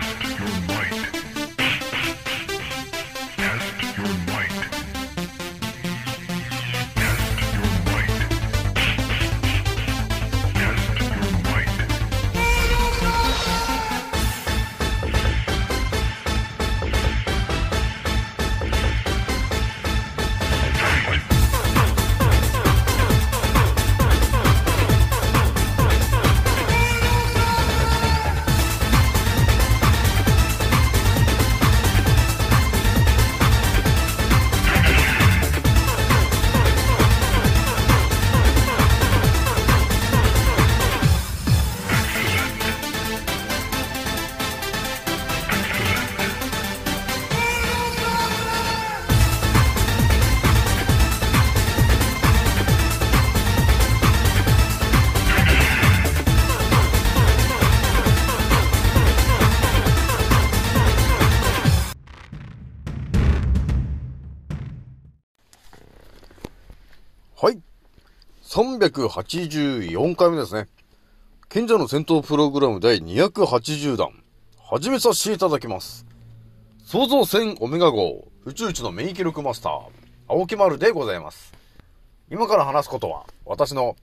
Test your might. 384回目ですね。賢者の戦闘プログラム第280弾。始めさせていただきます。創造船オメガ号宇宙一の免疫力マスター、青木丸でございます。今から話すことは、私の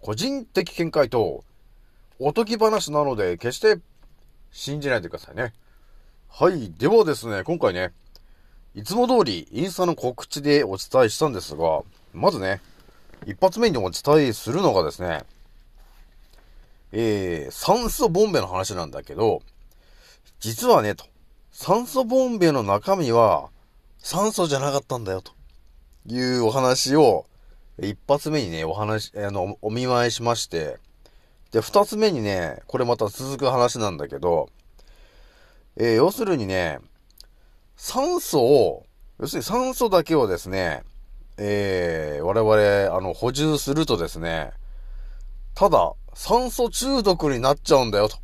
個人的見解と、おとぎ話なので、決して信じないでくださいね。はい。ではですね、今回ね、いつも通りインスタの告知でお伝えしたんですが、まずね、一発目にお伝えするのがですね、えー、酸素ボンベの話なんだけど、実はね、と、酸素ボンベの中身は酸素じゃなかったんだよ、というお話を、一発目にね、お話、あの、お見舞いしまして、で、二つ目にね、これまた続く話なんだけど、えー、要するにね、酸素を、要するに酸素だけをですね、えー、我々、あの、補充するとですね、ただ、酸素中毒になっちゃうんだよ、と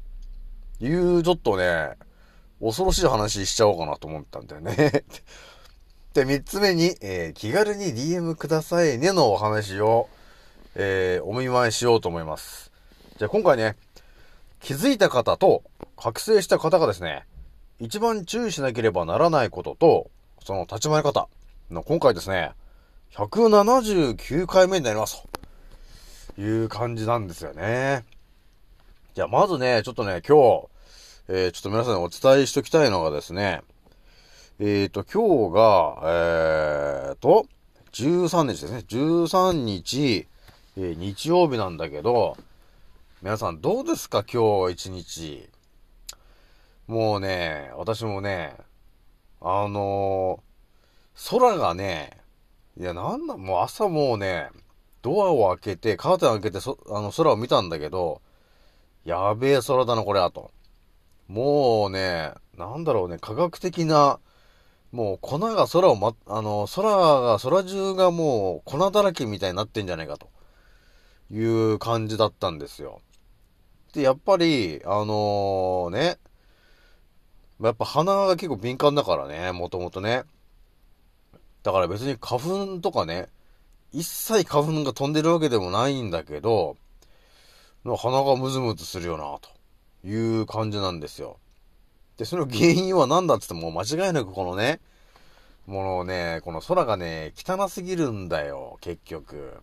いう、ちょっとね、恐ろしい話しちゃおうかなと思ったんだよね。で、三つ目に、えー気軽に DM くださいねのお話を、えーお見舞いしようと思います。じゃあ今回ね、気づいた方と覚醒した方がですね、一番注意しなければならないことと、その立ち回り方の今回ですね、179回目になりますという感じなんですよね。じゃあまずね、ちょっとね、今日、えーちょっと皆さんにお伝えしときたいのがですね、えっ、と、今日が、えーと、13日ですね。13日、えー日曜日なんだけど、皆さんどうですか今日一日。もうね、私もね、あの空がね、いや、なんだ、もう朝もうね、ドアを開けて、カーテン開けて、そ、あの、空を見たんだけど、やべえ空だな、これ、あと。もうね、なんだろうね、科学的な、もう粉が空をま、あの、空が、空中がもう粉だらけみたいになってんじゃないかと。いう感じだったんですよ。で、やっぱり、あのね、やっぱ鼻が結構敏感だからね、もともとね。だから別に花粉とかね、一切花粉が飛んでるわけでもないんだけど、鼻がムズムズするよな、という感じなんですよ。で、その原因は何だって言っても間違いなくこのね、もうね、この空がね、汚すぎるんだよ、結局。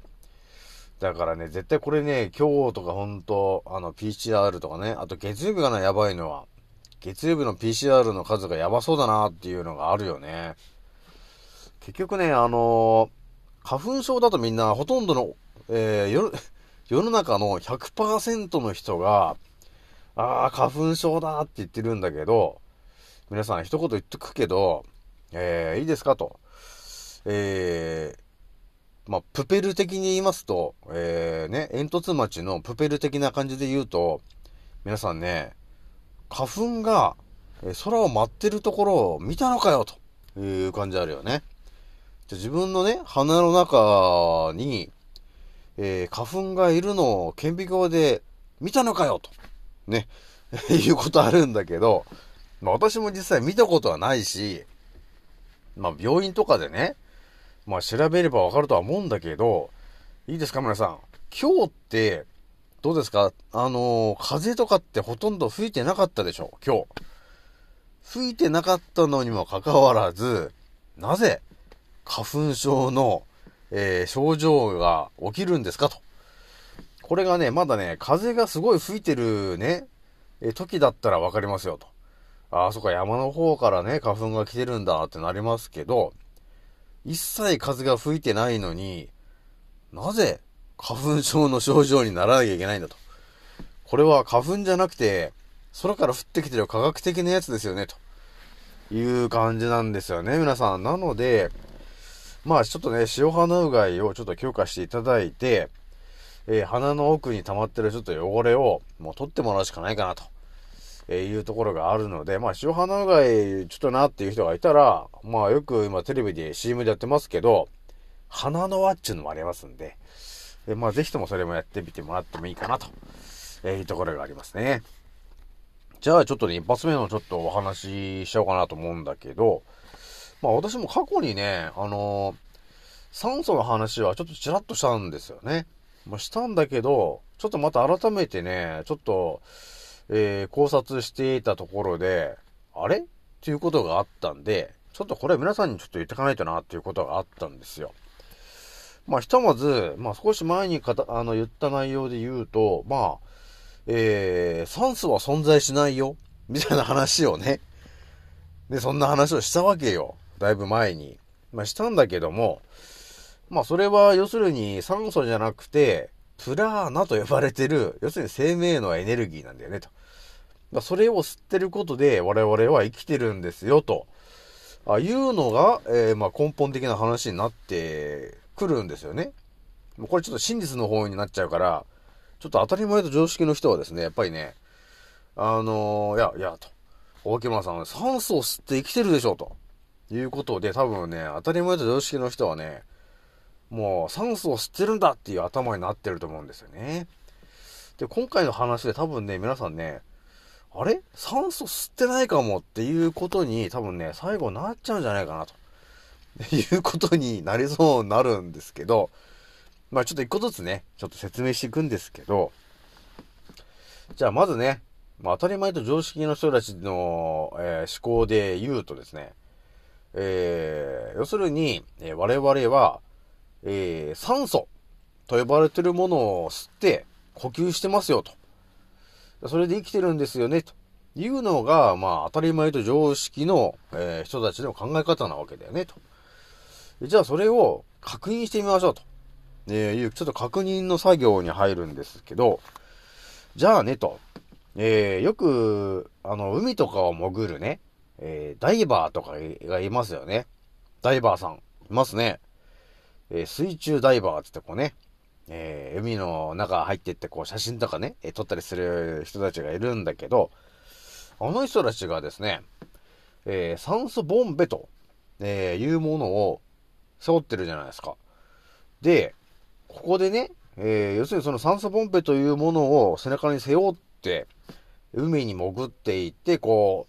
だからね、絶対これね、今日とかほんと、あの、PCR とかね、あと月曜日がな、やばいのは、月曜日の PCR の数がやばそうだなっていうのがあるよね。結局ね、あの花粉症だとみんなほとんどの、えー、世 世の中の100%の人が、ああ、花粉症だって言ってるんだけど、皆さん一言言っとくけど、えー、いいですかと。えー、まあ、プペル的に言いますと、えー、ね、煙突町のプペル的な感じで言うと、皆さんね、花粉が、空を舞ってるところを見たのかよという感じあるよね。じゃ自分のね、鼻の中に、えー花粉がいるのを顕微鏡で見たのかよと。ね。いうことあるんだけど、まあ私も実際見たことはないし、まあ病院とかでね、まあ調べればわかるとは思うんだけど、いいですか皆さん。今日って、どうですか？あのー風とかってほとんど吹いてなかったでしょ？今日。吹いてなかったのにもかかわらず、なぜ花粉症の、えー症状が起きるんですかと。これがね、まだね、風がすごい吹いてるね、え時だったらわかりますよと。ああ、そっか、山の方からね、花粉が来てるんだってなりますけど、一切風が吹いてないのに、なぜ花粉症の症状にならなきゃいけないんだと。これは花粉じゃなくて、空から降ってきてる科学的なやつですよね、という感じなんですよね、皆さん。なので、まあちょっとね、塩鼻うがいをちょっと強化していただいて、えー鼻の奥に溜まってるちょっと汚れをもう取ってもらうしかないかなと。えーいうところがあるので、まあ、塩鼻うがい、ちょっとなっていう人がいたら、まあ、よく今テレビで CM でやってますけど、鼻の輪っちゅうのもありますんで、えーまあ、ぜひともそれもやってみてもらってもいいかなと、えーいうところがありますね。じゃあ、ちょっとね、一発目のちょっとお話ししようかなと思うんだけど、まあ、私も過去にね、あのー酸素の話はちょっとちらっとしたんですよね。まあ、したんだけど、ちょっとまた改めてね、ちょっと、えー考察していたところで、あれ？っていうことがあったんで、ちょっとこれ皆さんにちょっと言ってかないとなっていうことがあったんですよ。まあ、ひとまず、まあ、少し前にかた、あの、言った内容で言うと、まあ、えー、酸素は存在しないよ、みたいな話をね、で、そんな話をしたわけよ。だいぶ前に。まあ、したんだけども、まあ、それは、要するに酸素じゃなくて、プラーナと呼ばれてる、要するに生命のエネルギーなんだよね、と。まあそれを吸ってることで、我々は生きてるんですよ、と。あいうのが、えーまあ、根本的な話になってくるんですよね。もうこれちょっと真実の方になっちゃうから、ちょっと当たり前と常識の人はですね、やっぱりね、あのーいや、いや、と。大木村さん酸素を吸って生きてるでしょ、と。いうことで、多分ね、当たり前と常識の人はね、もう酸素を吸ってるんだっていう頭になってると思うんですよね。で、今回の話で多分ね、皆さんね、あれ？酸素吸ってないかもっていうことに多分ね、最後なっちゃうんじゃないかなと。いうことになりそうになるんですけど、まあちょっと一個ずつね、ちょっと説明していくんですけど、じゃあまずね、まあ当たり前と常識の人たちの、えー思考で言うとですね、えー要するに、えー我々は、えー酸素と呼ばれてるものを吸って呼吸してますよと。それで生きてるんですよね、というのが、まあ当たり前と常識の、えー人たちの考え方なわけだよね、と。じゃあそれを確認してみましょうと。えいう、ちょっと確認の作業に入るんですけど、じゃあね、と。えーよく、あの、海とかを潜るね、えーダイバーとかがいますよね。ダイバーさん、いますね。えー水中ダイバーって言ってこうね、えー海の中入ってってこう写真とかね、え撮ったりする人たちがいるんだけど、あの人たちがですね、え酸素ボンベと、えいうものを背負ってるじゃないですか。で、ここでね、え要するにその酸素ボンベというものを背中に背負って、海に潜っていって、こう、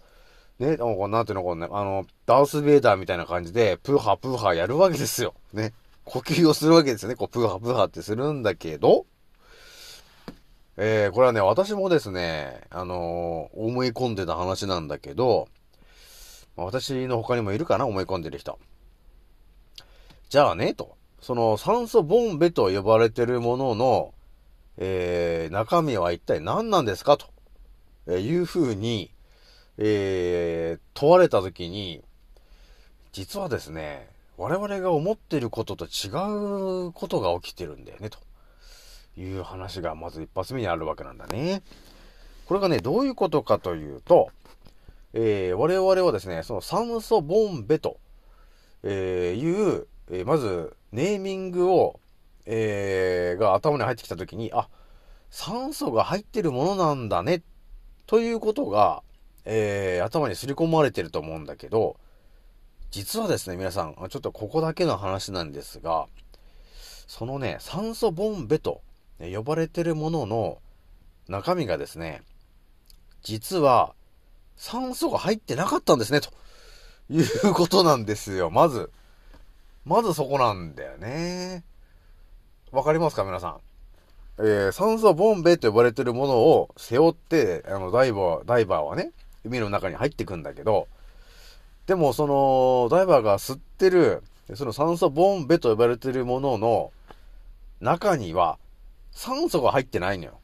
ね、なんていうの、こうね、あの、ダース・ベイダーみたいな感じで、プーハープーハーやるわけですよ。ね。呼吸をするわけですよね。こう、プーハープーハーってするんだけど、えー、これはね、私もですね、あのー思い込んでた話なんだけど、私の他にもいるかな、思い込んでる人。じゃあね、と。その酸素ボンベと呼ばれてるものの、えー、中身は一体何なんですかと、えーいうふうに、えー、問われたときに、実はですね、我々が思ってることと違うことが起きてるんだよね、という話がまず一発目にあるわけなんだね。これがね、どういうことかというと、えー、我々はですね、その酸素ボンベと、えーいう、えーまず、ネーミングを、えーが頭に入ってきたときに、あ、酸素が入ってるものなんだね、ということが、えー頭に刷り込まれてると思うんだけど、実はですね、皆さん、ちょっとここだけの話なんですが、そのね、酸素ボンベと呼ばれてるものの中身がですね、実は酸素が入ってなかったんですね、ということなんですよ、まず。まずそこなんだよね。わかりますか、皆さん？えー酸素ボンベと呼ばれてるものを背負って、あの、ダイバー、ダイバーはね、海の中に入ってくんだけど、でもその、ダイバーが吸ってる、その酸素ボンベと呼ばれてるものの中には酸素が入ってないのよ。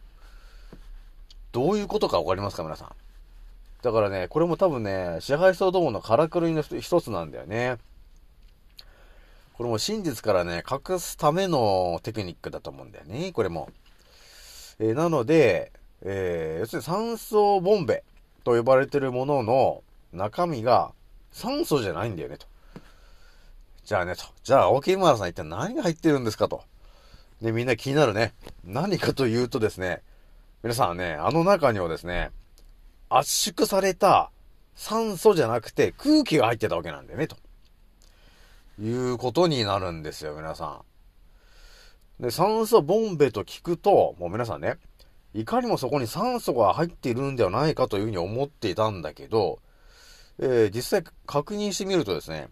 どういうことかわかりますか皆さん。だからね、これも多分ね、支配層どものからくりの一つなんだよね。これも真実からね、隠すためのテクニックだと思うんだよね、これも。えー、なので、えー、要するに酸素ボンベと呼ばれてるものの中身が酸素じゃないんだよね、と。じゃあね、と。じゃあ、大木村さん一体何が入ってるんですかと。で、みんな気になるね。何かというとですね、皆さんね、あの中にはですね、圧縮された酸素じゃなくて空気が入ってたわけなんだよね、と。いうことになるんですよ、皆さん。で、酸素ボンベと聞くと、もう皆さんね、いかにもそこに酸素が入っているんではないかというふうに思っていたんだけど、えー、実際確認してみるとですね、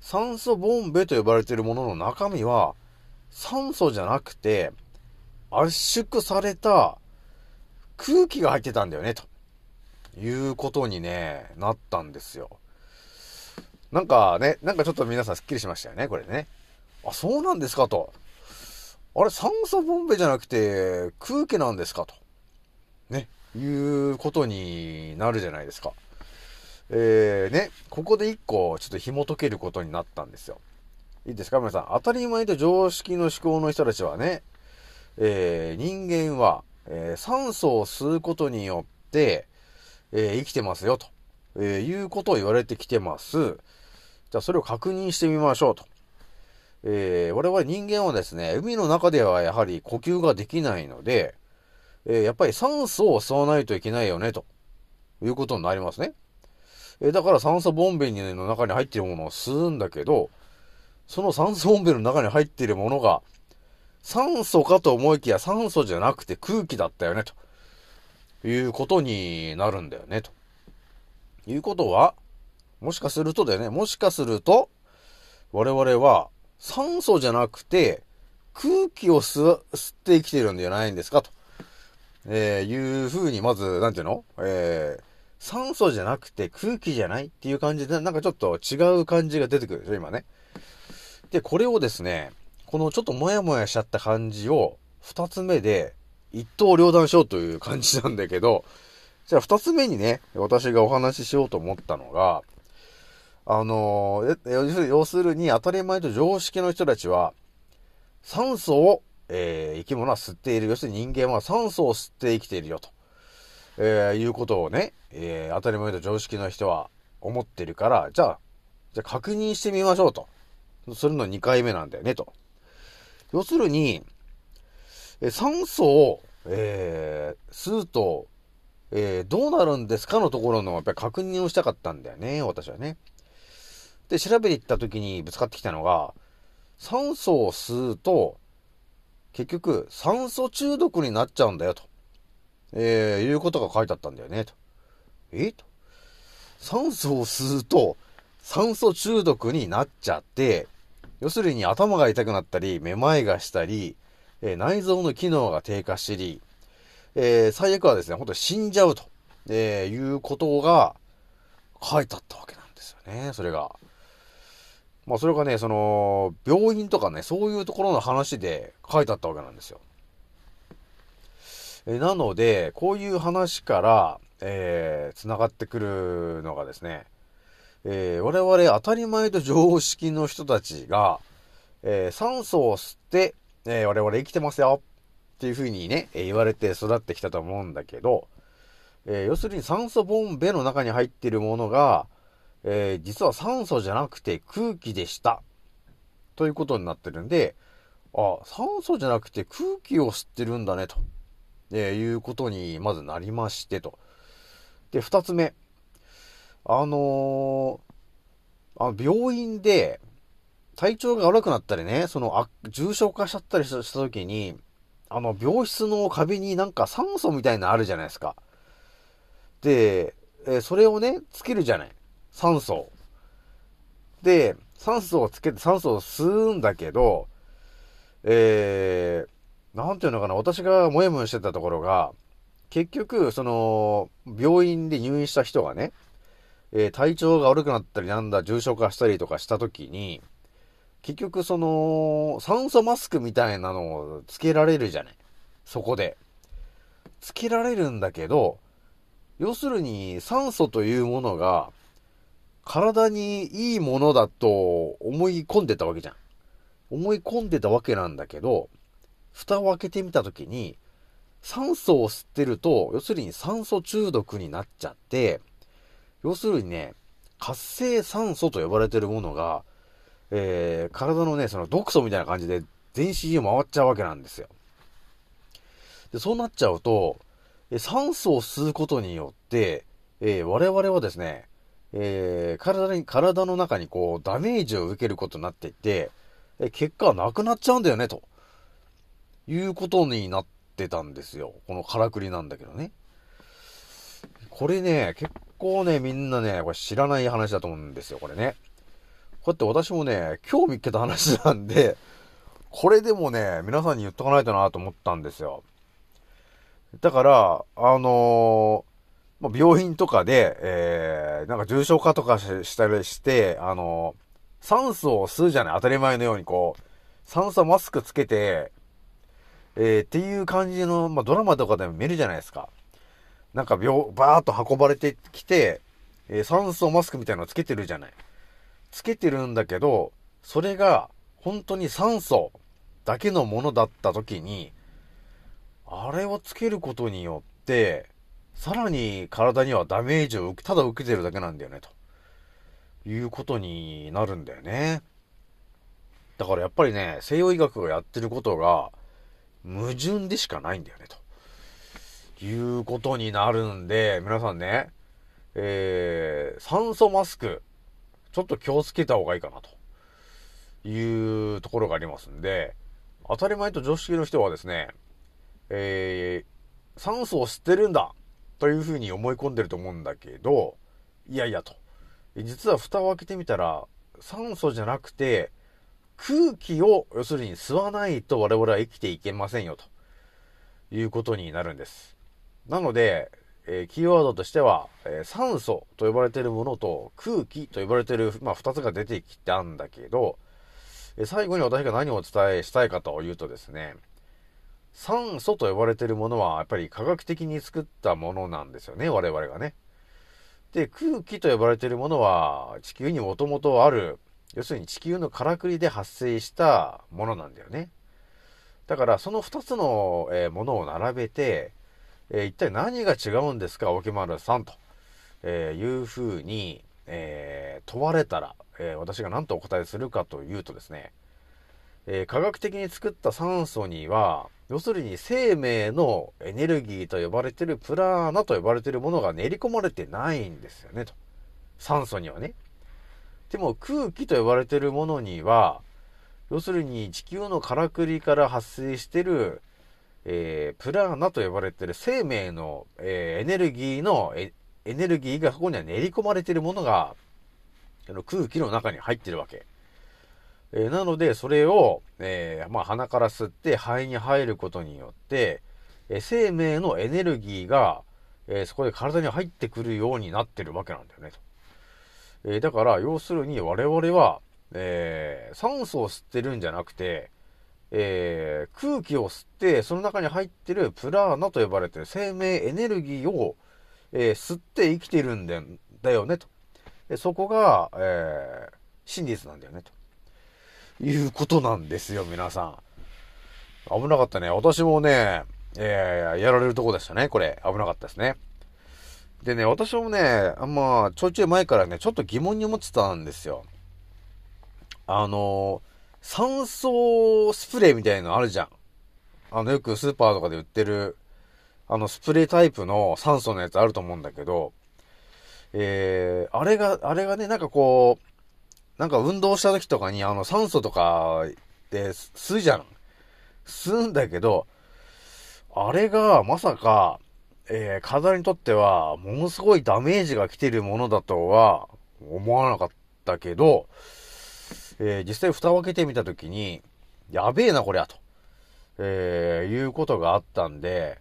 酸素ボンベと呼ばれているものの中身は、酸素じゃなくて、圧縮された空気が入ってたんだよね、ということにね、なったんですよ。なんかね、なんかちょっと皆さんスッキリしましたよね、これね。あ、そうなんですかと。あれ、酸素ボンベじゃなくて空気なんですかと。ね、いうことになるじゃないですか。えー、ね、ここで一個ちょっと紐解けることになったんですよ。いいですか？皆さん。当たり前と常識の思考の人たちはね、えー、人間は、えー、酸素を吸うことによって、えー、生きてますよ、と、えいうことを言われてきてます。じゃあそれを確認してみましょうと。えー、我々人間はですね、海の中ではやはり呼吸ができないので、えー、やっぱり酸素を吸わないといけないよね、ということになりますね。えー、だから酸素ボンベの中に入っているものを吸うんだけど、その酸素ボンベの中に入っているものが、酸素かと思いきや酸素じゃなくて空気だったよね、ということになるんだよね、ということは、もしかするとだよね。もしかすると、我々は酸素じゃなくて空気を吸って生きてるんじゃないんですかと。えー、いうふうに、まず、なんていうの？えー、酸素じゃなくて空気じゃないっていう感じで、なんかちょっと違う感じが出てくるでしょ、今ね。で、これをですね、このちょっともやもやしちゃった感じを、二つ目で、一刀両断しようという感じなんだけど、じゃあ二つ目にね、私がお話ししようと思ったのが、あのー、要するに当たり前と常識の人たちは、酸素を、えー、生き物は吸っている。要するに人間は酸素を吸って生きているよと。えー、いうことをね、えー、当たり前と常識の人は思ってるから、じゃあ、じゃあ確認してみましょうと。するの2回目なんだよね、と。要するに、え酸素を、えー、吸うと、えー、どうなるんですかのところの、やっぱり確認をしたかったんだよね、私はね。で、調べていった時にぶつかってきたのが、酸素を吸うと、結局、酸素中毒になっちゃうんだよ、と。えー、いうことが書いてあったんだよね、と。えと。酸素を吸うと、酸素中毒になっちゃって、要するに頭が痛くなったり、めまいがしたり、えー、内臓の機能が低下しり、えー、最悪はですね、本当に死んじゃうと、えー、いうことが書いてあったわけなんですよね、それが。まあそれがね、その、病院とかね、そういうところの話で書いてあったわけなんですよ。えなので、こういう話から、えー、繋がってくるのがですね、えー、我々当たり前と常識の人たちが、えー、酸素を吸って、えー、我々生きてますよっていう風にね、え言われて育ってきたと思うんだけど、え要するに酸素ボンベの中に入っているものが、えー、実は酸素じゃなくて空気でした。ということになってるんで、あ、酸素じゃなくて空気を吸ってるんだね、と、えー、いうことにまずなりましてと。で、二つ目。あのー、あ病院で体調が悪くなったりね、その、あ、重症化しちゃったりした時に、あの、病室の壁になんか酸素みたいなのあるじゃないですか。で、えー、それをね、つけるじゃない。酸素。で、酸素をつけて酸素を吸うんだけど、えー、なんていうのかな、私がもやもやしてたところが、結局、その、病院で入院した人がね、えー体調が悪くなったりなんだ、重症化したりとかした時に、結局その、酸素マスクみたいなのをつけられるじゃない。そこで。つけられるんだけど、要するに酸素というものが、体にいいものだと思い込んでたわけじゃん。思い込んでたわけなんだけど、蓋を開けてみたときに、酸素を吸ってると、要するに酸素中毒になっちゃって、要するにね、活性酸素と呼ばれてるものが、えー、体のね、その毒素みたいな感じで全身を回っちゃうわけなんですよ。で、そうなっちゃうと、酸素を吸うことによって、えー我々はですね、えー体に、体の中にこう、ダメージを受けることになっていて、え結果はなくなっちゃうんだよね、ということになってたんですよ。このからくりなんだけどね。これね、結構ね、みんなね、これ知らない話だと思うんですよ、これね。こうやって私もね、今日見っけた話なんで、これでもね、皆さんに言っとかないとなと思ったんですよ。だから、あのーまあ、病院とかで、えー、なんか重症化とかしたりして、あの酸素を吸うじゃない当たり前のようにこう、酸素マスクつけて、えー、っていう感じの、まあ、ドラマとかでも見るじゃないですか。なんか病、バーっと運ばれてきて、えー酸素マスクみたいなのつけてるじゃない。つけてるんだけど、それが本当に酸素だけのものだった時に、あれをつけることによって、さらに体にはダメージを受け、ただ受けてるだけなんだよね、と。いうことになるんだよね。だからやっぱりね、西洋医学がやってることが矛盾でしかないんだよね、と。いうことになるんで、皆さんね、えー、酸素マスク、ちょっと気をつけた方がいいかな、と。いうところがありますんで、当たり前と常識の人はですね、えー、酸素を吸ってるんだというふうに思い込んでると思うんだけど、いやいやと。実は蓋を開けてみたら、酸素じゃなくて、空気を要するに吸わないと我々は生きていけませんよということになるんです。なので、えーキーワードとしては、えー酸素と呼ばれているものと空気と呼ばれている、まあ、二つが出てきたんだけど、えー最後に私が何をお伝えしたいかというとですね、酸素と呼ばれているものはやっぱり科学的に作ったものなんですよね、我々がね。で、空気と呼ばれているものは地球にもともとある、要するに地球のからくりで発生したものなんだよね。だからその二つの、えものを並べて、えー一体何が違うんですか、沖丸さんと、えーいうふうに、え問われたら、え私が何とお答えするかというとですね、えー科学的に作った酸素には、要するに生命のエネルギーと呼ばれてるプラーナと呼ばれてるものが練り込まれてないんですよね、と。酸素にはね。でも空気と呼ばれてるものには、要するに地球のからくりから発生してる、えープラーナと呼ばれてる生命の、えーエネルギーのエエネルギーがそこには練り込まれてるものが、の空気の中に入ってるわけ。えーなので、それを、えーまあ、鼻から吸って肺に入ることによって、え生命のエネルギーが、えそこで体に入ってくるようになってるわけなんだよね、と。えだから、要するに我々は、え酸素を吸ってるんじゃなくて、えー空気を吸って、その中に入ってるプラーナと呼ばれてる生命エネルギーを、えー吸って生きてるんだよね、と。そこが、えー真実なんだよね、と。いうことなんですよ、皆さん。危なかったね。私もね、えーやられるとこでしたね、これ。危なかったですね。でね、私もね、あんま、ちょいちょい前からね、ちょっと疑問に思ってたんですよ。あの、酸素スプレーみたいのあるじゃん。あの、よくスーパーとかで売ってる、あの、スプレータイプの酸素のやつあると思うんだけど、えー、あれが、あれがね、なんかこう、なんか運動した時とかに、あの、酸素とかで吸うじゃん。吸うんだけど、あれがまさか、えー、体にとっては、ものすごいダメージが来てるものだとは思わなかったけど、えー実際蓋を開けてみたときに、やべえな、こりゃ、と、えーいうことがあったんで、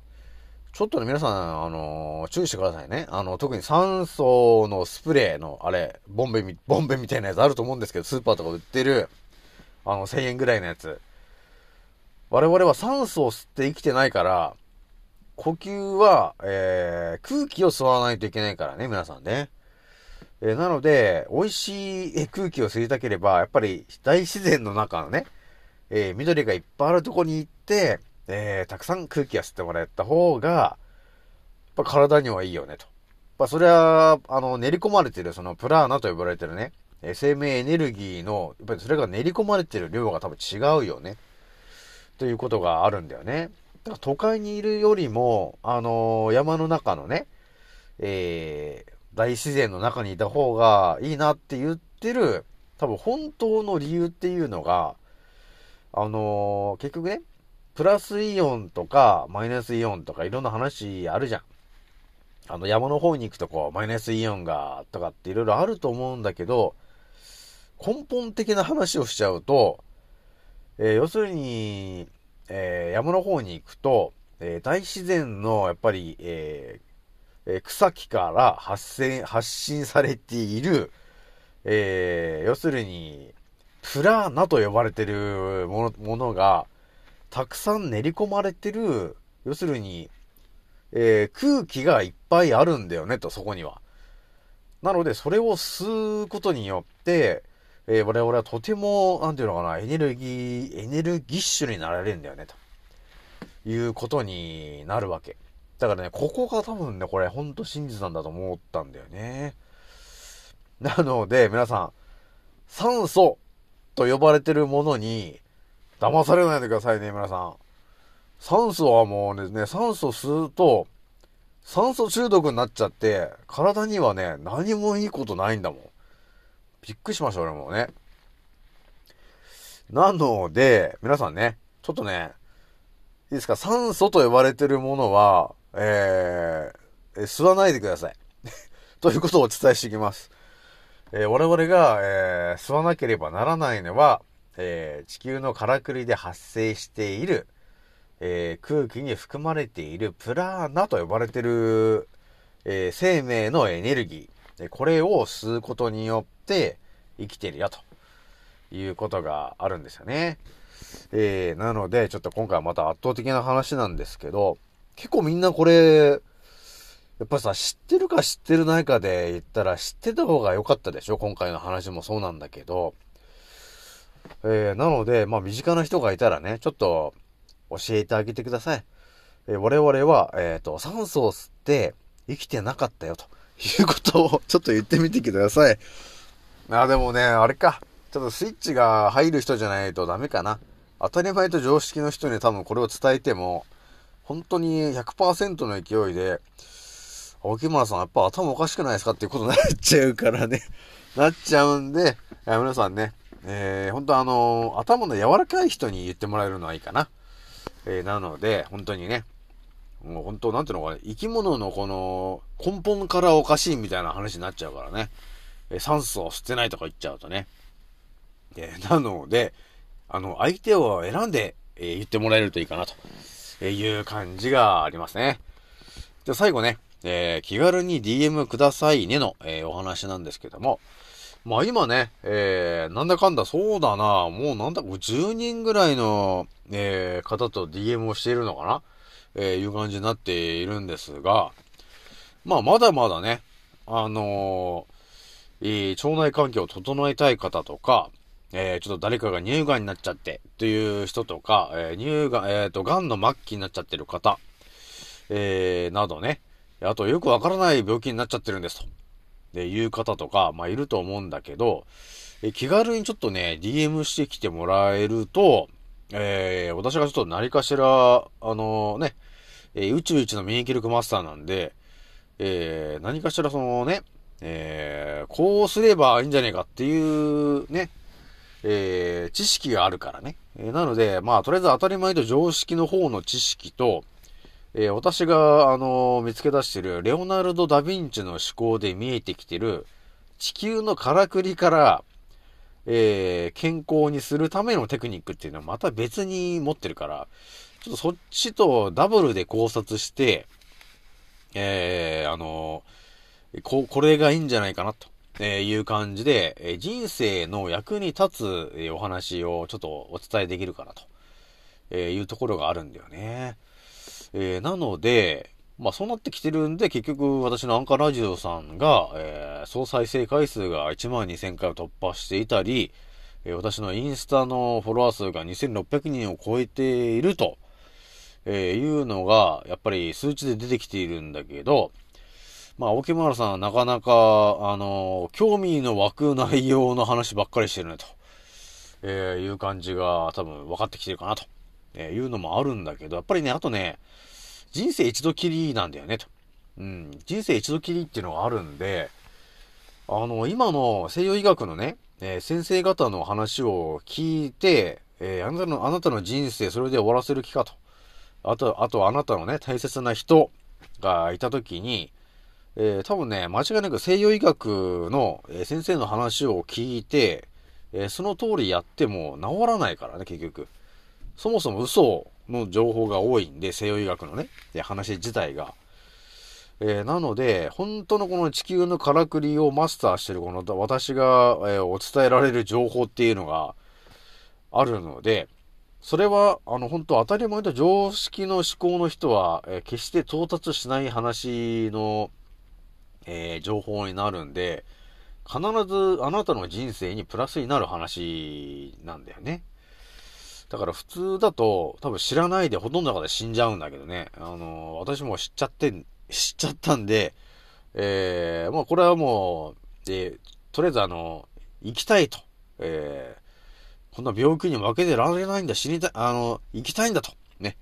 ちょっとね、皆さん、あのー注意してくださいね。あの、特に酸素のスプレーの、あれ、ボンベみ、ボンベみたいなやつあると思うんですけど、スーパーとか売ってる、あの、1000円ぐらいのやつ。我々は酸素を吸って生きてないから、呼吸は、えー、空気を吸わないといけないからね、皆さんね。えーなので、美味しい空気を吸いたければ、やっぱり大自然の中のね、えー緑がいっぱいあるとこに行って、えーたくさん空気を吸ってもらった方が、やっぱ体にはいいよね、と。まあ、それは、あの、練り込まれてる、その、プラーナと呼ばれてるね、生命エネルギーの、やっぱりそれが練り込まれてる量が多分違うよね。ということがあるんだよね。だから都会にいるよりも、あのー山の中のね、えー大自然の中にいた方がいいなって言ってる、多分本当の理由っていうのが、あのー結局ね、プラスイオンとかマイナスイオンとかいろんな話あるじゃん。あの山の方に行くとこう、マイナスイオンがとかっていろいろあると思うんだけど、根本的な話をしちゃうと、えー要するに、えー山の方に行くと、えー大自然のやっぱり、ええ草木から発生、発信されている、え要するに、プラーナと呼ばれてるものものが、たくさん練り込まれてる、要するに、えー空気がいっぱいあるんだよね、と、そこには。なので、それを吸うことによって、えー我々はとても、なんていうのかな、エネルギー、エネルギッシュになられるんだよね、ということになるわけ。だからね、ここが多分ね、これ、ほんと真実なんだと思ったんだよね。なので、皆さん、酸素と呼ばれてるものに、騙されないでくださいね、皆さん。酸素はもうね、酸素吸うと、酸素中毒になっちゃって、体にはね、何もいいことないんだもん。びっくりしました、俺もね。なので、皆さんね、ちょっとね、いいですか、酸素と呼ばれてるものは、えー、吸わないでください。ということをお伝えしていきます。えー我々が、えー吸わなければならないのは、えー地球のからくりで発生している、えー空気に含まれているプラーナと呼ばれている、えー生命のエネルギー。これを吸うことによって生きてるよということがあるんですよね。えーなので、ちょっと今回はまた圧倒的な話なんですけど、結構みんなこれ、やっぱさ、知ってるか知ってるないかで言ったら知ってた方が良かったでしょ？今回の話もそうなんだけど。えーなので、まあ身近な人がいたらね、ちょっと教えてあげてください。えー我々は、えっ、と、酸素を吸って生きてなかったよということをちょっと言ってみてください。あ、でもね、あれか。ちょっとスイッチが入る人じゃないとダメかな。当たり前と常識の人に多分これを伝えても、本当に100%の勢いで、青木村さんやっぱ頭おかしくないですか？っていうことになっちゃうからね。なっちゃうんで、皆さんね、えー、本当あのー頭の柔らかい人に言ってもらえるのはいいかな。えー、なので、本当にね、もう本当なんていうのかな、生き物のこの根本からおかしいみたいな話になっちゃうからね。え酸素を吸ってないとか言っちゃうとね。えなので、あの、相手を選んで、え言ってもらえるといいかなという感じがありますね。じゃ最後ね、え気軽に DM くださいねの、えお話なんですけども、まあ今ね、えーなんだかんだそうだな、もうなんだ、10人ぐらいの、えー方と DM をしているのかな？えーいう感じになっているんですが、まあまだまだね、あのーえー腸内環境を整えたい方とか、えーちょっと誰かが乳がんになっちゃってっていう人とか、えー乳がん、えっ、と、がんの末期になっちゃってる方、えーなどね、あとよくわからない病気になっちゃってるんですと。で、いう方とか、まあ、いると思うんだけど、え気軽にちょっとね、DM してきてもらえると、えー私がちょっと何かしら、あのね、えー宇宙一の免疫力マスターなんで、えー何かしらそのね、えーこうすればいいんじゃねえかっていうね、えー知識があるからね。えーなので、まあ、とりあえず当たり前と常識の方の知識と、えー私が、あのー見つけ出してる、レオナルド・ダ・ヴィンチの思考で見えてきてる、地球のからくりから、えー健康にするためのテクニックっていうのはまた別に持ってるから、ちょっとそっちとダブルで考察して、えー、あのこ、これがいいんじゃないかなと。えいう感じで、え人生の役に立つ、えお話をちょっとお伝えできるかなと、えいうところがあるんだよね。えーなので、まあそうなってきてるんで、結局私のアンカーラジオさんが、えー総再生回数が1万2000回を突破していたり、えー私のインスタのフォロワー数が2600人を超えていると、えーいうのが、やっぱり数値で出てきているんだけど、まあ、沖村さんはなかなか、あの、興味の湧く内容の話ばっかりしてるね、と、えいう感じが多分分かってきてるかな、と、えいうのもあるんだけど、やっぱりね、あとね、人生一度きりなんだよね、と。うん、人生一度きりっていうのがあるんで、あの、今の西洋医学のね、えー先生方の話を聞いて、えーあなたの、あなたの人生それで終わらせる気かと。あと、あとあなたのね、大切な人がいたときに、えー多分ね、間違いなく西洋医学の、え先生の話を聞いて、えその通りやっても治らないからね、結局。そもそも嘘の情報が多いんで、西洋医学のね、えー話自体が。えーなので、本当のこの地球のからくりをマスターしてるこの私が、えーお伝えられる情報っていうのがあるので、それは、あの、本当当たり前と常識の思考の人は、えー決して到達しない話の、え情報になるんで、必ずあなたの人生にプラスになる話なんだよね。だから普通だと多分知らないでほとんどの方死んじゃうんだけどね。あのー私も知っちゃって、知っちゃったんで、えー、まあこれはもう、えーとりあえずあの、行きたいと。えーこんな病気に負けてられないんだ、死にたい、あの、行きたいんだと。ね。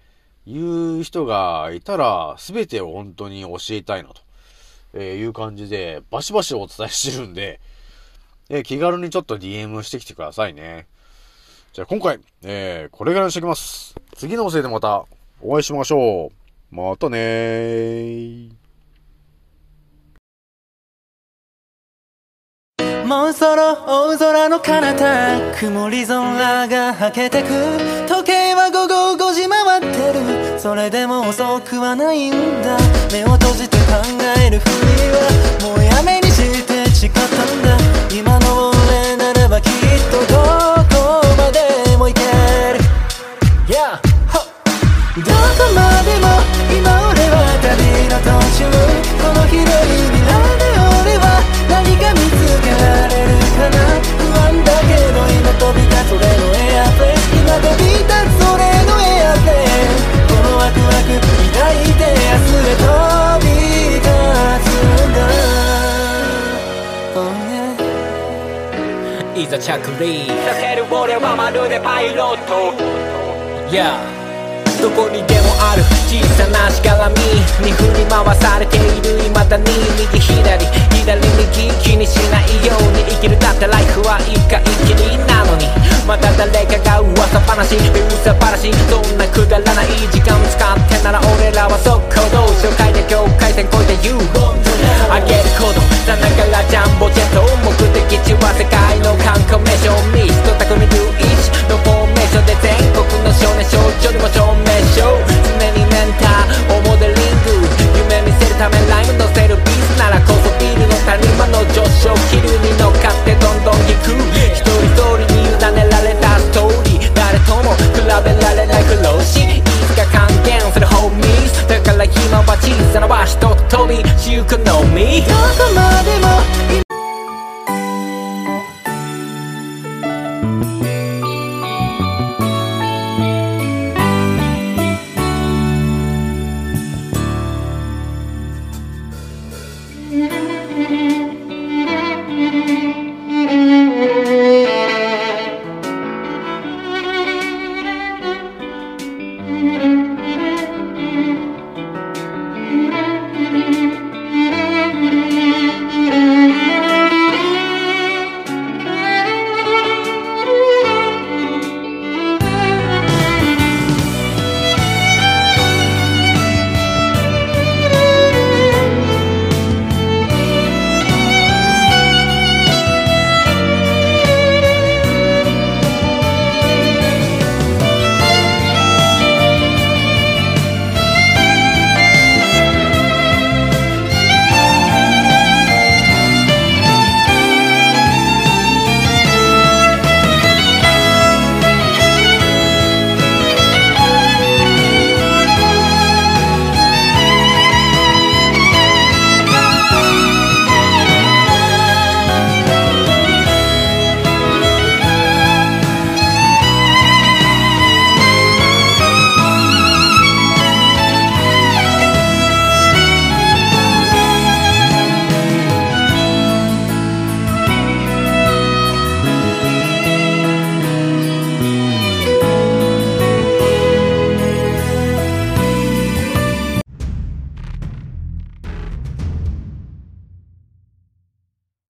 いう人がいたら、すべてを本当に教えたいなと。えーいう感じで、バシバシお伝えしてるんで、えー気軽にちょっと DM してきてくださいね。じゃあ今回、えーこれぐらいにしておきます。次のおせいでまたお会いしましょう。またねー。もうそろ大空の彼方曇り空がはけてく時計は午後5時回ってるそれでも遅くはないんだ目を閉じて考えるふりはもうやめにざ着陸させる俺はまるでパイロット Yeah どこにでもある小さなしがらみに振り回されている未だに右左左右気にしないように生きるだってライフは一回きりなのにまた誰かが噂話噂話そんなくだらない時間使ってなら俺らは速攻動紹介で境界線越えて You あげること。さながらジャンボジェット目的地は世界の観光名所ミスト匠龍一の所で全国の少年少女にも証明しよう常にメンターをモデリング。夢見せるためライム乗せるビーズならこそビールの谷間の上昇。気流に乗っかってどんどん行く。